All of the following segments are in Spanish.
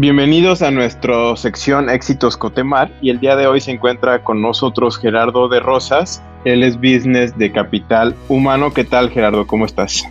Bienvenidos a nuestra sección Éxitos Cotemar y el día de hoy se encuentra con nosotros Gerardo de Rosas, él es business de Capital Humano. ¿Qué tal Gerardo? ¿Cómo estás?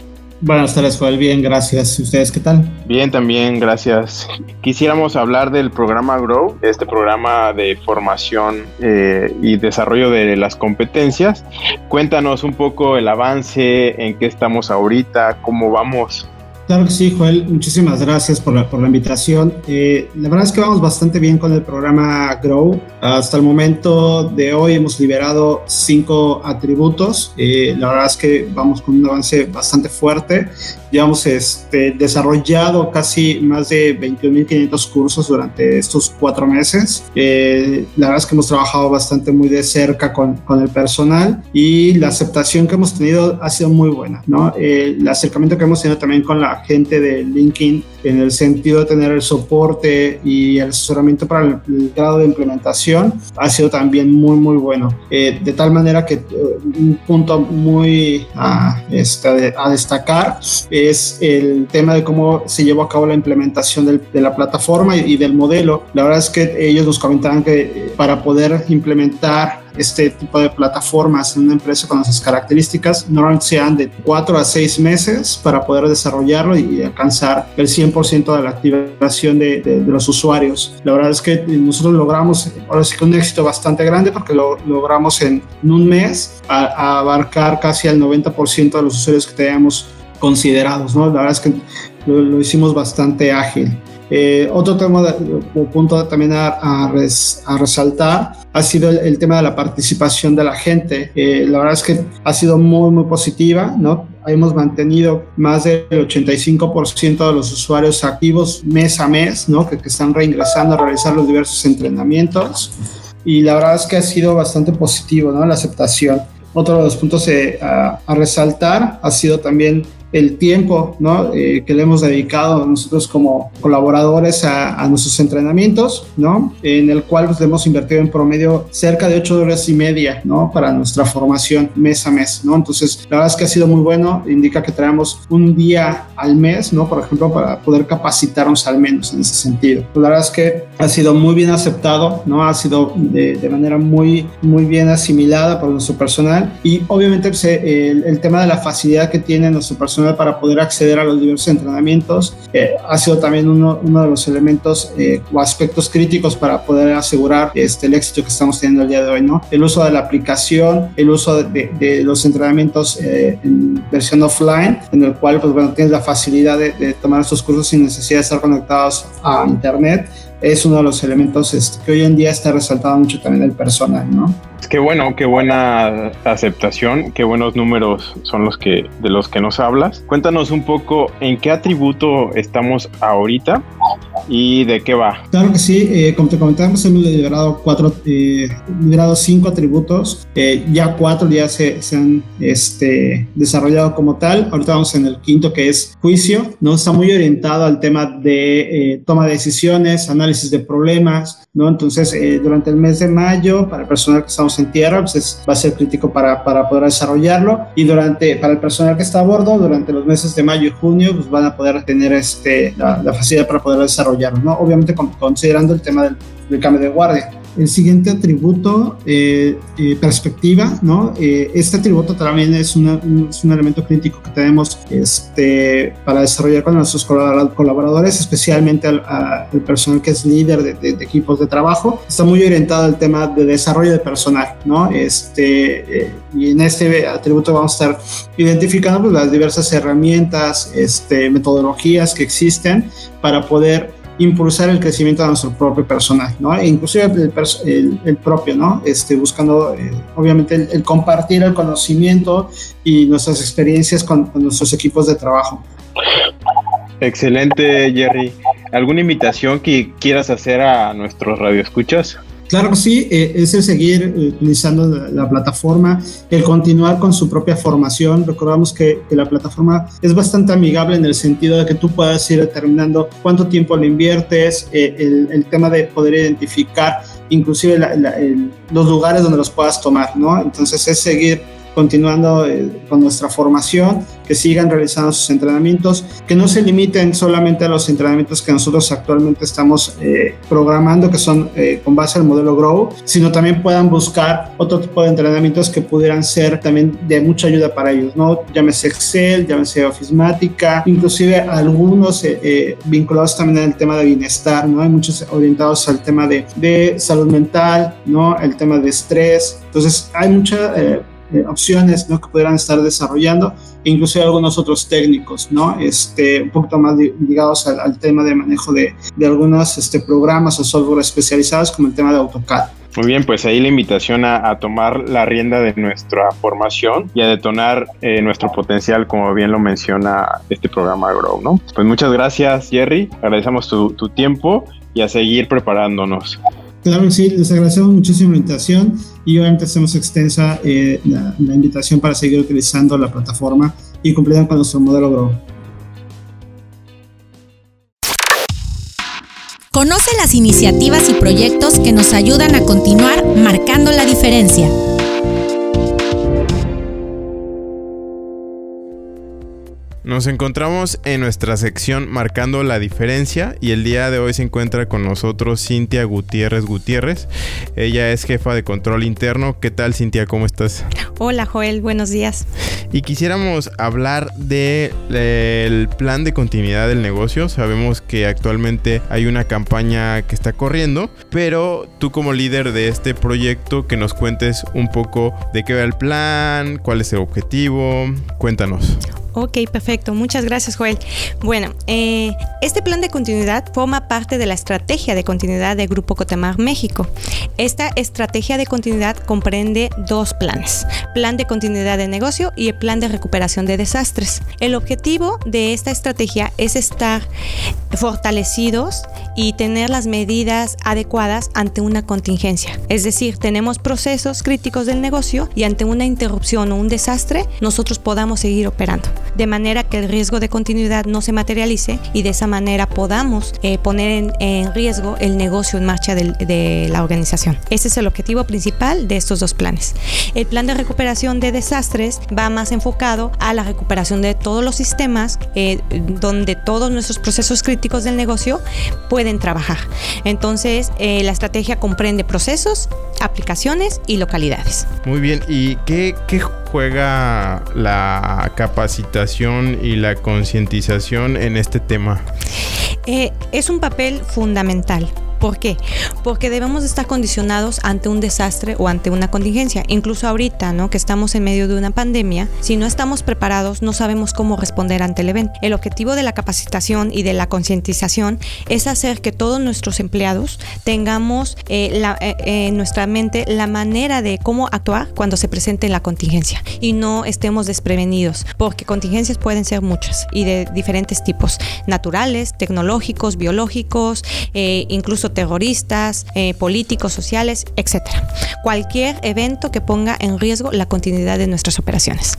Buenas tardes, Joel. Bien, gracias. ¿Y ustedes qué tal? Bien, también, gracias. Quisiéramos hablar del programa Grow, este programa de formación eh, y desarrollo de las competencias. Cuéntanos un poco el avance, en qué estamos ahorita, cómo vamos. Claro que sí, Joel. Muchísimas gracias por la, por la invitación. Eh, la verdad es que vamos bastante bien con el programa Grow. Hasta el momento de hoy hemos liberado cinco atributos. Eh, la verdad es que vamos con un avance bastante fuerte. Hemos este, desarrollado casi más de 21.500 cursos durante estos cuatro meses. Eh, la verdad es que hemos trabajado bastante muy de cerca con, con, el personal y la aceptación que hemos tenido ha sido muy buena. ¿no? el acercamiento que hemos tenido también con la gente de LinkedIn en el sentido de tener el soporte y el asesoramiento para el, grado de implementación ha sido también muy muy bueno. Eh, de tal manera que uh, un punto muy a, este, a destacar es el tema de cómo se llevó a cabo la implementación del, de la plataforma y, y, del modelo. La verdad es que ellos nos comentaban que eh, para poder implementar este tipo de plataformas en una empresa con esas características normalmente sean de 4 a 6 meses para poder desarrollarlo y alcanzar el 100% de la activación de, de, de, los usuarios. La verdad es que nosotros logramos, ahora sí que un éxito bastante grande porque lo logramos en, en un mes a, a abarcar casi al 90% de los usuarios que teníamos considerados, ¿no? La verdad es que lo, lo hicimos bastante ágil. Eh, otro tema o punto también a, a, res, a, resaltar ha sido el, el, tema de la participación de la gente. Eh, la verdad es que ha sido muy, muy positiva, ¿no? Hemos mantenido más del 85% de los usuarios activos mes a mes, ¿no? Que, que están reingresando a realizar los diversos entrenamientos. Y la verdad es que ha sido bastante positivo, ¿no? La aceptación. Otro de los puntos eh, a, a resaltar ha sido también el tiempo ¿no? Eh, que le hemos dedicado nosotros como colaboradores a, a, nuestros entrenamientos, ¿no? en el cual pues, hemos invertido en promedio cerca de ocho horas y media ¿no? para nuestra formación mes a mes. ¿no? Entonces, la verdad es que ha sido muy bueno, indica que traemos un día al mes, ¿no? por ejemplo, para poder capacitarnos al menos en ese sentido. Pues, la verdad es que ha sido muy bien aceptado, ¿no? ha sido de, de manera muy, muy bien asimilada por nuestro personal y obviamente pues, el, el tema de la facilidad que tiene nuestro personal para poder acceder a los diversos entrenamientos. Eh, ha sido también uno, uno, de los elementos eh, o aspectos críticos para poder asegurar este, el éxito que estamos teniendo el día de hoy, ¿no? El uso de la aplicación, el uso de, de los entrenamientos eh, en versión offline, en el cual, pues bueno, tienes la facilidad de, de tomar estos cursos sin necesidad de estar conectados a internet es uno de los elementos este, que hoy en día está resaltado mucho también el personal, ¿no? Qué bueno, qué buena aceptación, qué buenos números son los que de los que nos hablas. Cuéntanos un poco en qué atributo estamos ahorita y de qué va. Claro que sí, eh, como te comentamos, hemos liberado cuatro, eh, liberado cinco atributos, eh, ya cuatro ya se, se, han este, desarrollado como tal. Ahorita vamos en el quinto que es juicio, ¿no? Está muy orientado al tema de eh, toma de decisiones, análisis de problemas, ¿no? Entonces, eh, durante el mes de mayo, para el personal que estamos en tierra, pues es, va a ser crítico para, para poder desarrollarlo. Y durante, para el personal que está a bordo, durante los meses de mayo y junio, pues van a poder tener este, la, la facilidad para poder desarrollarlo, ¿no? Obviamente con, considerando el tema del, del cambio de guardia. El siguiente atributo, eh, eh, perspectiva, ¿no? Eh, este atributo también es, una, un, es, un, elemento crítico que tenemos este, para desarrollar con nuestros colaboradores, especialmente al, al personal que es líder de, de, de, equipos de trabajo. Está muy orientado al tema de desarrollo de personal, ¿no? Este, y en este atributo vamos a estar identificando pues, las diversas herramientas, este, metodologías que existen para poder impulsar el crecimiento de nuestro propio personal, ¿no? E inclusive el, el, propio, ¿no? Este, buscando, eh, obviamente, el, el, compartir el conocimiento y nuestras experiencias con, con, nuestros equipos de trabajo. Excelente, Jerry. ¿Alguna invitación que quieras hacer a nuestros radioescuchas? Claro que sí, eh, es el seguir utilizando la, plataforma, el continuar con su propia formación. Recordamos que, la plataforma es bastante amigable en el sentido de que tú puedas ir determinando cuánto tiempo le inviertes, eh, el, tema de poder identificar inclusive los lugares donde los puedas tomar, ¿no? Entonces es seguir continuando eh, con nuestra formación, que sigan realizando sus entrenamientos, que no se limiten solamente a los entrenamientos que nosotros actualmente estamos eh, programando, que son eh, con base al modelo Grow, sino también puedan buscar otro tipo de entrenamientos que pudieran ser también de mucha ayuda para ellos, ¿no? Llámese Excel, llámese Officemática, inclusive algunos vinculados también al tema de bienestar, ¿no? Hay muchos orientados al tema de, de salud mental, ¿no? El tema de estrés. Entonces, hay mucha eh, opciones ¿no? que pudieran estar desarrollando, e incluso algunos otros técnicos, ¿no? este, un poquito más ligados al, tema de manejo de, de algunos este, programas o software especializados como el tema de AutoCAD. Muy bien, pues ahí la invitación a, tomar la rienda de nuestra formación y a detonar eh, nuestro potencial, como bien lo menciona este programa Grow, ¿no? Pues muchas gracias, Jerry. Agradecemos tu, tu tiempo y a seguir preparándonos. Claro que sí, les agradecemos muchísimo la invitación y obviamente hacemos extensa eh, la, invitación para seguir utilizando la plataforma y cumpliendo con nuestro modelo Grow. Conoce las iniciativas y proyectos que nos ayudan a continuar marcando la diferencia. Nos encontramos en nuestra sección Marcando la Diferencia y el día de hoy se encuentra con nosotros Cintia Gutiérrez Gutiérrez. Ella es jefa de control interno. ¿Qué tal Cintia? ¿Cómo estás? Hola Joel, buenos días. Y quisiéramos hablar del plan de continuidad del negocio. Sabemos que actualmente hay una campaña que está corriendo, pero tú como líder de este proyecto que nos cuentes un poco de qué va el plan, cuál es el objetivo. Cuéntanos. Ok, perfecto. Muchas gracias, Joel. Bueno, eh, este plan de continuidad forma parte de la estrategia de continuidad de Grupo Cotemar México. Esta estrategia de continuidad comprende dos planes, plan de continuidad de negocio y el plan de recuperación de desastres. El objetivo de esta estrategia es estar fortalecidos y tener las medidas adecuadas ante una contingencia. Es decir, tenemos procesos críticos del negocio y ante una interrupción o un desastre, nosotros podamos seguir operando de manera que el riesgo de continuidad no se materialice y de esa manera podamos eh, poner en, riesgo el negocio en marcha de la organización. Ese es el objetivo principal de estos dos planes. El plan de recuperación de desastres va más enfocado a la recuperación de todos los sistemas eh, donde todos nuestros procesos críticos del negocio pueden trabajar. Entonces, eh, la estrategia comprende procesos, aplicaciones y localidades. Muy bien, ¿y qué, qué juega la capacitación y la concientización en este tema? Eh, es un papel fundamental. ¿Por qué? Porque debemos estar condicionados ante un desastre o ante una contingencia. Incluso ahorita, ¿no? Que estamos en medio de una pandemia, si no estamos preparados, no sabemos cómo responder ante el evento. El objetivo de la capacitación y de la concientización es hacer que todos nuestros empleados tengamos eh, eh, en nuestra mente la manera de cómo actuar cuando se presente la contingencia y no estemos desprevenidos, porque contingencias pueden ser muchas y de diferentes tipos, naturales, tecnológicos, biológicos, eh, incluso terroristas, eh, políticos, sociales, etc. Cualquier evento que ponga en riesgo la continuidad de nuestras operaciones.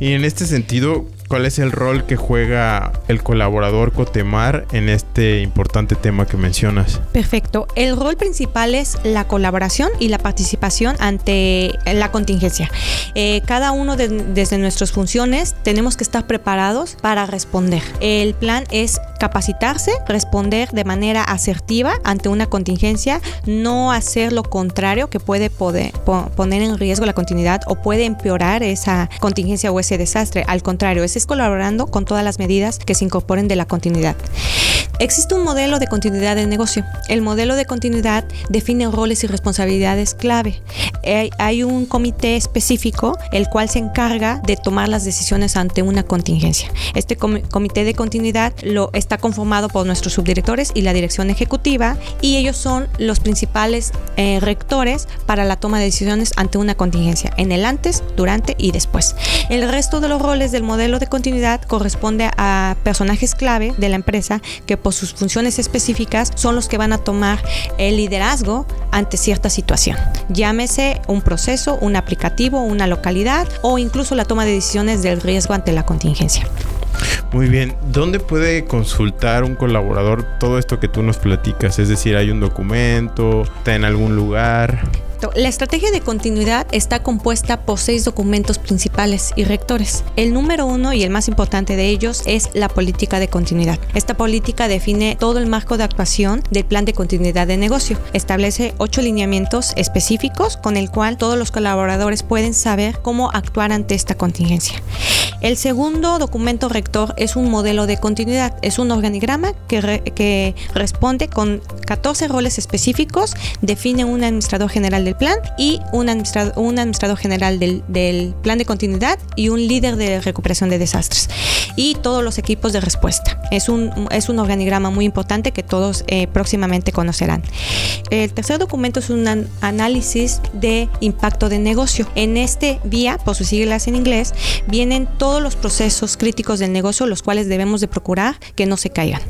Y en este sentido, ¿Cuál es el rol que juega el colaborador Cotemar en este importante tema que mencionas? Perfecto. El rol principal es la colaboración y la participación ante la contingencia. Eh, cada uno de, desde nuestras funciones tenemos que estar preparados para responder. El plan es capacitarse, responder de manera asertiva ante una contingencia, no hacer lo contrario que puede poner en riesgo la continuidad o puede empeorar esa contingencia o ese desastre. Al contrario, ese colaborando con todas las medidas que se incorporen de la continuidad. Existe un modelo de continuidad del negocio. El modelo de continuidad define roles y responsabilidades clave. Hay un comité específico el cual se encarga de tomar las decisiones ante una contingencia. Este comité de continuidad lo está conformado por nuestros subdirectores y la dirección ejecutiva y ellos son los principales eh, rectores para la toma de decisiones ante una contingencia en el antes, durante y después. El resto de los roles del modelo de continuidad corresponde a personajes clave de la empresa que por sus funciones específicas son los que van a tomar el liderazgo ante cierta situación. Llámese un proceso, un aplicativo, una localidad o incluso la toma de decisiones del riesgo ante la contingencia. Muy bien, ¿dónde puede consultar un colaborador todo esto que tú nos platicas? Es decir, ¿hay un documento? ¿Está en algún lugar? La estrategia de continuidad está compuesta por seis documentos principales y rectores. El número uno y el más importante de ellos es la política de continuidad. Esta política define todo el marco de actuación del plan de continuidad de negocio. Establece ocho lineamientos específicos con el cual todos los colaboradores pueden saber cómo actuar ante esta contingencia. El segundo documento rector es un modelo de continuidad. Es un organigrama que, que responde con 14 roles específicos, define un administrador general plan y un administrador, un administrador general del, del, plan de continuidad y un líder de recuperación de desastres y todos los equipos de respuesta. Es un, es un organigrama muy importante que todos eh, próximamente conocerán. El tercer documento es un análisis de impacto de negocio. En este vía, por sus siglas en inglés, vienen todos los procesos críticos del negocio, los cuales debemos de procurar que no se caigan.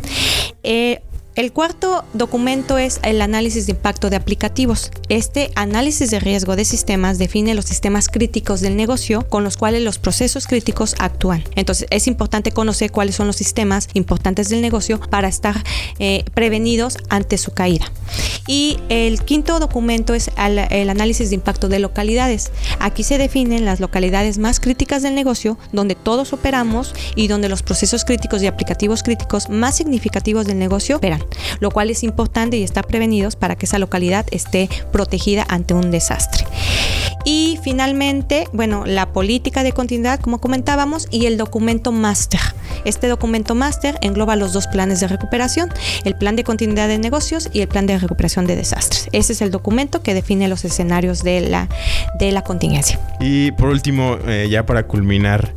Eh, el cuarto documento es el análisis de impacto de aplicativos. Este análisis de riesgo de sistemas define los sistemas críticos del negocio con los cuales los procesos críticos actúan. Entonces es importante conocer cuáles son los sistemas importantes del negocio para estar eh, prevenidos ante su caída. Y el quinto documento es el, análisis de impacto de localidades. Aquí se definen las localidades más críticas del negocio donde todos operamos y donde los procesos críticos y aplicativos críticos más significativos del negocio operan lo cual es importante y está prevenidos para que esa localidad esté protegida ante un desastre. Y finalmente, bueno, la política de continuidad, como comentábamos, y el documento máster. Este documento máster engloba los dos planes de recuperación, el plan de continuidad de negocios y el plan de recuperación de desastres. Ese es el documento que define los escenarios de la, de la contingencia. Y por último, eh, ya para culminar,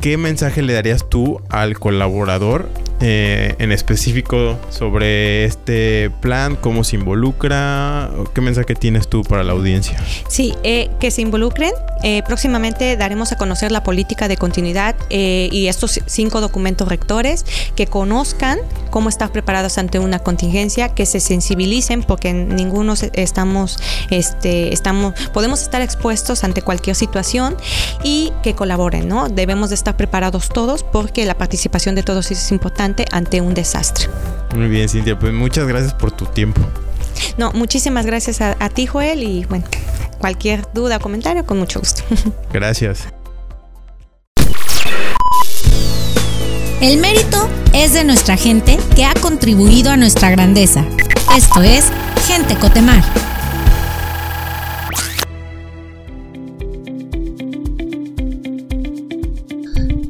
¿qué mensaje le darías tú al colaborador eh, en específico sobre este plan, cómo se involucra, qué mensaje tienes tú para la audiencia. Sí, eh, que se involucren. Eh, próximamente daremos a conocer la política de continuidad y estos cinco documentos rectores, que conozcan cómo estar preparados ante una contingencia, que se sensibilicen porque ninguno estamos, este, estamos, podemos estar expuestos ante cualquier situación y que colaboren, ¿no? Debemos de estar preparados todos porque la participación de todos es importante ante un desastre. Muy bien, Cintia, pues muchas gracias por tu tiempo. No, muchísimas gracias a, a ti, Joel, y bueno, cualquier duda o comentario, con mucho gusto. Gracias. El mérito es de nuestra gente que ha contribuido a nuestra grandeza. Esto es Gente Cotemar.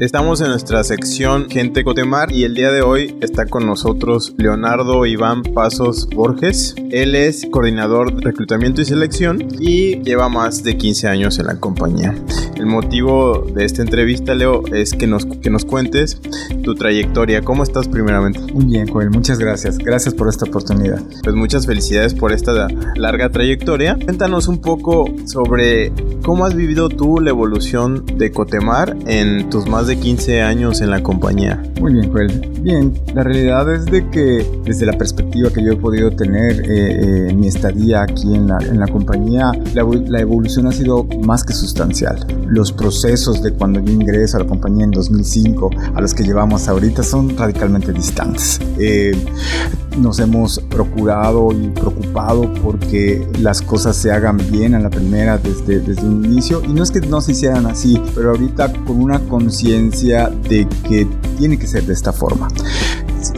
Estamos en nuestra sección Gente Cotemar y el día de hoy está con nosotros Leonardo Iván Pasos Borges. Él es coordinador de reclutamiento y selección y lleva más de 15 años en la compañía. El motivo de esta entrevista, Leo, es que nos, que nos cuentes tu trayectoria. ¿Cómo estás primeramente? Muy bien, Joel, muchas gracias. Gracias por esta oportunidad. Pues muchas felicidades por esta larga trayectoria. Cuéntanos un poco sobre cómo has vivido tú la evolución de Cotemar en tus más de 15 años en la compañía. Muy bien, Joel. Bien, la realidad es de que desde la perspectiva que yo he podido tener eh, eh, mi estadía aquí en la, en la compañía, la, la, evolución ha sido más que sustancial. Los procesos de cuando yo ingreso a la compañía en 2005 a los que llevamos ahorita son radicalmente distantes. Eh, nos hemos procurado y preocupado porque las cosas se hagan bien a la primera desde, desde un inicio y no es que no se hicieran así, pero ahorita con una conciencia de que tiene que ser de esta forma.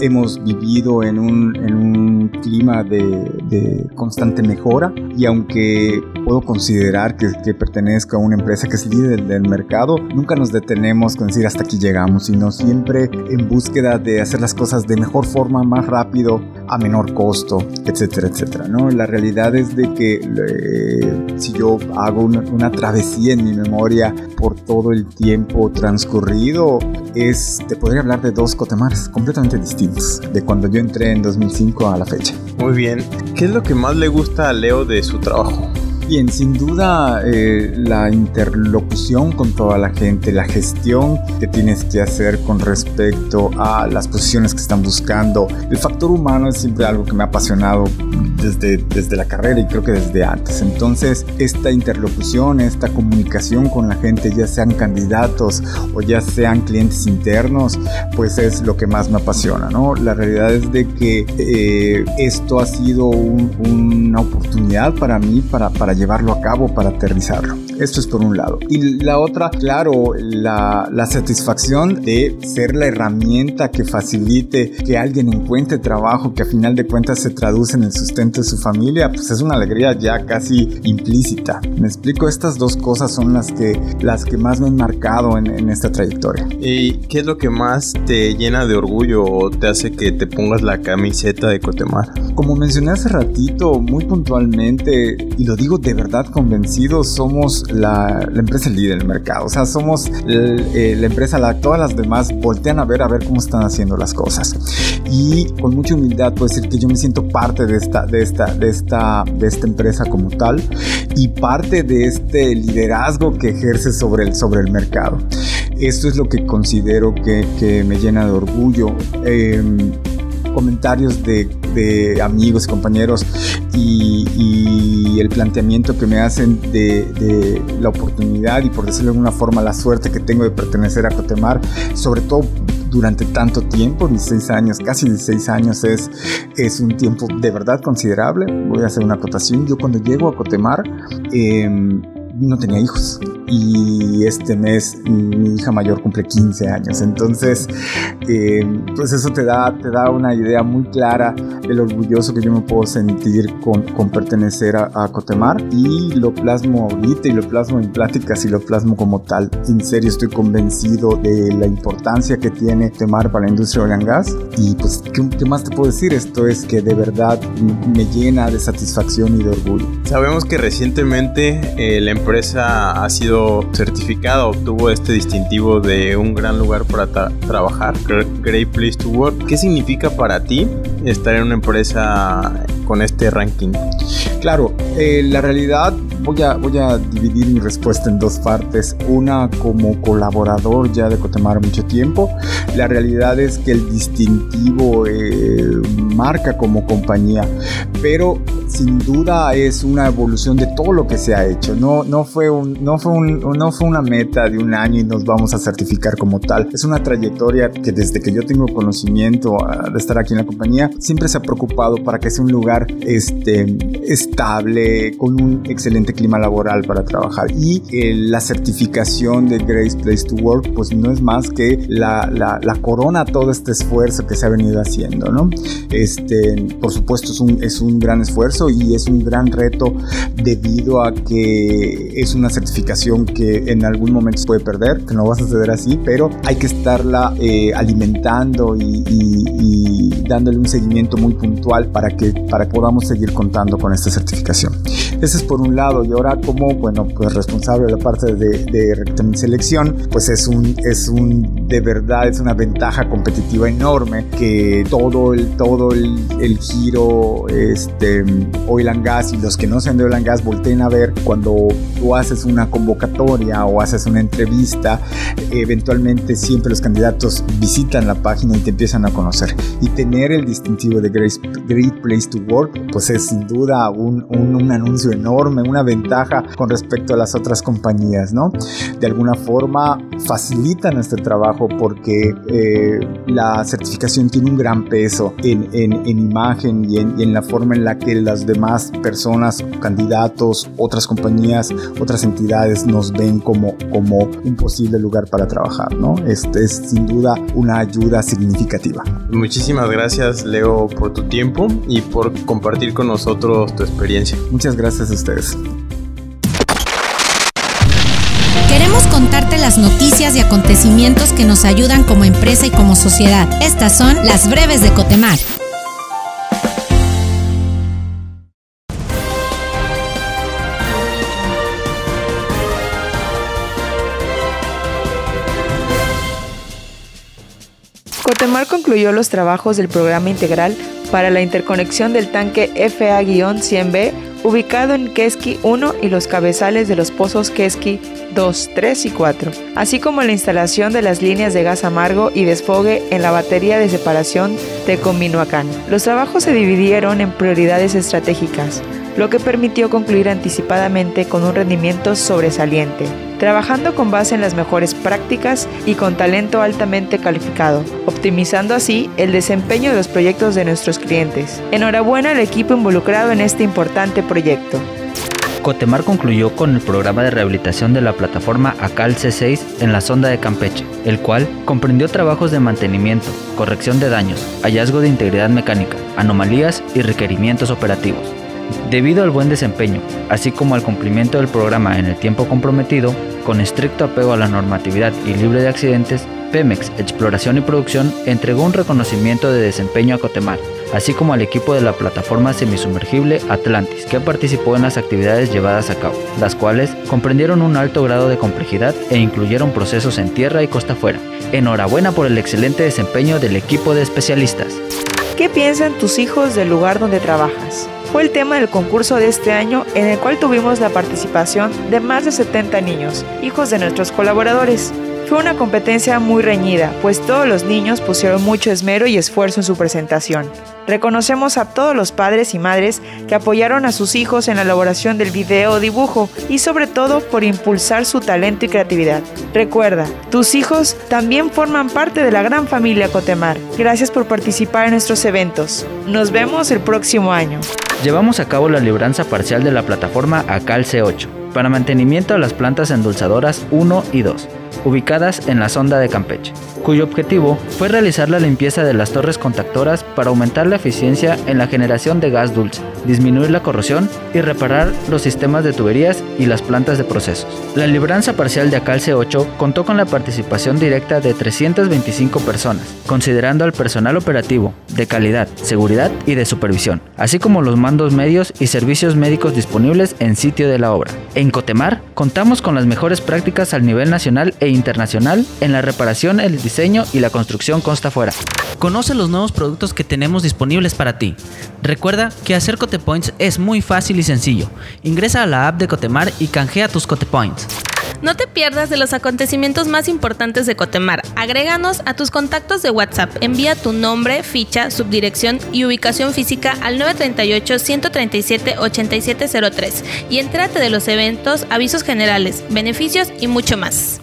Hemos vivido en un, en un clima de, de, constante mejora y aunque puedo considerar que, que, pertenezco a una empresa que es líder del mercado, nunca nos detenemos con decir hasta aquí llegamos, sino siempre en búsqueda de hacer las cosas de mejor forma, más rápido, a menor costo, etcétera, etcétera. ¿no? La realidad es de que eh, si yo hago una, una travesía en mi memoria por todo el tiempo transcurrido, es, te podría hablar de dos Cotemares completamente distintos, de cuando yo entré en 2005 a la fecha. Muy bien. ¿Qué es lo que más le gusta a Leo de su trabajo? Bien, sin duda eh, la interlocución con toda la gente, la gestión que tienes que hacer con respecto a las posiciones que están buscando. El factor humano es siempre algo que me ha apasionado desde, desde la carrera y creo que desde antes. Entonces, esta interlocución, esta comunicación con la gente, ya sean candidatos o ya sean clientes internos, pues es lo que más me apasiona, ¿no? La realidad es de que eh, esto ha sido una oportunidad para mí para, para llevarlo a cabo, para aterrizarlo. Esto es por un lado. Y la otra, claro, la, la satisfacción de ser la herramienta que facilite que alguien encuentre trabajo, que a final de cuentas se traduce en el sustento de su familia, pues es una alegría ya casi implícita. Me explico, estas dos cosas son las que, las que más me han marcado en, en esta trayectoria. ¿Y qué es lo que más te llena de orgullo o te hace que te pongas la camiseta de Cotemar? Como mencioné hace ratito, muy puntualmente, y lo digo de verdad convencido, somos la, empresa líder del mercado. O sea, somos eh, la empresa la todas las demás voltean a ver a ver cómo están haciendo las cosas. Y con mucha humildad puedo decir que yo me siento parte de esta, de esta, de esta, de esta empresa como tal y parte de este liderazgo que ejerce sobre el, sobre el mercado. Esto es lo que considero que, que me llena de orgullo. Eh, comentarios de, de, amigos compañeros y, y, el planteamiento que me hacen de, de, la oportunidad y por decirlo de alguna forma la suerte que tengo de pertenecer a Cotemar, sobre todo durante tanto tiempo, 16 años, casi 16 años es, es un tiempo de verdad considerable. Voy a hacer una acotación. Yo cuando llego a Cotemar eh, no tenía hijos y este mes mi hija mayor cumple 15 años. Entonces, eh, pues eso te da, te da una idea muy clara del orgulloso que yo me puedo sentir con, con pertenecer a, a, Cotemar y lo plasmo ahorita y lo plasmo en pláticas y lo plasmo como tal. En serio, estoy convencido de la importancia que tiene Cotemar para la industria de gas y pues, ¿qué, ¿qué, más te puedo decir? Esto es que de verdad me llena de satisfacción y de orgullo. Sabemos que recientemente eh, la empresa ha sido certificado, obtuvo este distintivo de un gran lugar para tra trabajar, Great Place to Work. ¿Qué significa para ti estar en una empresa con este ranking? Claro, eh, la realidad voy a, voy a dividir mi respuesta en dos partes. Una como colaborador ya de Cotemar mucho tiempo. La realidad es que el distintivo eh, marca como compañía, pero sin duda es una evolución de todo lo que se ha hecho. No, no, fue un, no, fue un, no fue una meta de un año y nos vamos a certificar como tal. Es una trayectoria que desde que yo tengo conocimiento ah, de estar aquí en la compañía, siempre se ha preocupado para que sea un lugar este, estable, con un excelente clima laboral para trabajar. Y eh, la certificación de Grace Place to Work, pues no es más que la, la, corona todo este esfuerzo que se ha venido haciendo, ¿no? Este, por supuesto, es un, es un gran esfuerzo y es un gran reto debido a que es una certificación que en algún momento se puede perder, que no va a suceder así, pero hay que estarla eh, alimentando y, dándole un seguimiento muy puntual para que, para que podamos seguir contando con esta certificación. Ese es por un lado y ahora como, bueno, pues responsable de la parte de, de selección, pues es un, es un, de verdad, es una ventaja competitiva enorme que todo el, todo el, el giro, este, oil and gas y los que no sean de oil and gas volteen a ver cuando tú haces una convocatoria o haces una entrevista, eventualmente siempre los candidatos visitan la página y te empiezan a conocer. Y el distintivo de Great, Place to Work, pues es sin duda un, un, un anuncio enorme, una ventaja con respecto a las otras compañías, ¿no? De alguna forma facilita nuestro trabajo porque eh, la certificación tiene un gran peso en, en, imagen y en, y en, la forma en la que las demás personas, candidatos, otras compañías, otras entidades nos ven como, como un posible lugar para trabajar, ¿no? Este es sin duda una ayuda significativa. Muchísimas gracias, Leo, por tu tiempo y por compartir con nosotros tu experiencia. Muchas gracias a ustedes. Queremos contarte las noticias y acontecimientos que nos ayudan como empresa y como sociedad. Estas son las breves de Cotemar. Cotemar concluyó los trabajos del programa integral para la interconexión del tanque FA-100B ubicado en Keski 1 y los cabezales de los pozos Keski 2, 3 y 4, así como la instalación de las líneas de gas amargo y desfogue en la batería de separación de Cominoacán. Los trabajos se dividieron en prioridades estratégicas, lo que permitió concluir anticipadamente con un rendimiento sobresaliente, trabajando con base en las mejores prácticas y con talento altamente calificado, optimizando así el desempeño de los proyectos de nuestros clientes. Enhorabuena al equipo involucrado en este importante proyecto. Cotemar concluyó con el programa de rehabilitación de la plataforma ACAL C6 en la sonda de Campeche, el cual comprendió trabajos de mantenimiento, corrección de daños, hallazgo de integridad mecánica, anomalías y requerimientos operativos. Debido al buen desempeño, así como al cumplimiento del programa en el tiempo comprometido, con estricto apego a la normatividad y libre de accidentes, Pemex Exploración y Producción entregó un reconocimiento de desempeño a Cotemar, así como al equipo de la plataforma semisumergible Atlantis, que participó en las actividades llevadas a cabo, las cuales comprendieron un alto grado de complejidad e incluyeron procesos en tierra y costa afuera. Enhorabuena por el excelente desempeño del equipo de especialistas. ¿Qué piensan tus hijos del lugar donde trabajas? Fue el tema del concurso de este año en el cual tuvimos la participación de más de 70 niños, hijos de nuestros colaboradores. Fue una competencia muy reñida, pues todos los niños pusieron mucho esmero y esfuerzo en su presentación. Reconocemos a todos los padres y madres que apoyaron a sus hijos en la elaboración del video o dibujo y sobre todo por impulsar su talento y creatividad. Recuerda, tus hijos también forman parte de la gran familia Cotemar. Gracias por participar en nuestros eventos. Nos vemos el próximo año. Llevamos a cabo la libranza parcial de la plataforma ACAL C8 para mantenimiento de las plantas endulzadoras 1 y 2 ubicadas en la sonda de Campeche, cuyo objetivo fue realizar la limpieza de las torres contactoras para aumentar la eficiencia en la generación de gas dulce, disminuir la corrosión y reparar los sistemas de tuberías y las plantas de procesos. La libranza parcial de Acalce 8 contó con la participación directa de 325 personas, considerando al personal operativo, de calidad, seguridad y de supervisión, así como los mandos medios y servicios médicos disponibles en sitio de la obra. En Cotemar contamos con las mejores prácticas al nivel nacional e internacional en la reparación, el diseño y la construcción consta fuera. Conoce los nuevos productos que tenemos disponibles para ti. Recuerda que hacer Cotepoints es muy fácil y sencillo. Ingresa a la app de Cotemar y canjea tus Cotepoints. No te pierdas de los acontecimientos más importantes de Cotemar. Agréganos a tus contactos de WhatsApp. Envía tu nombre, ficha, subdirección y ubicación física al 938-137-8703 y entrate de los eventos, avisos generales, beneficios y mucho más.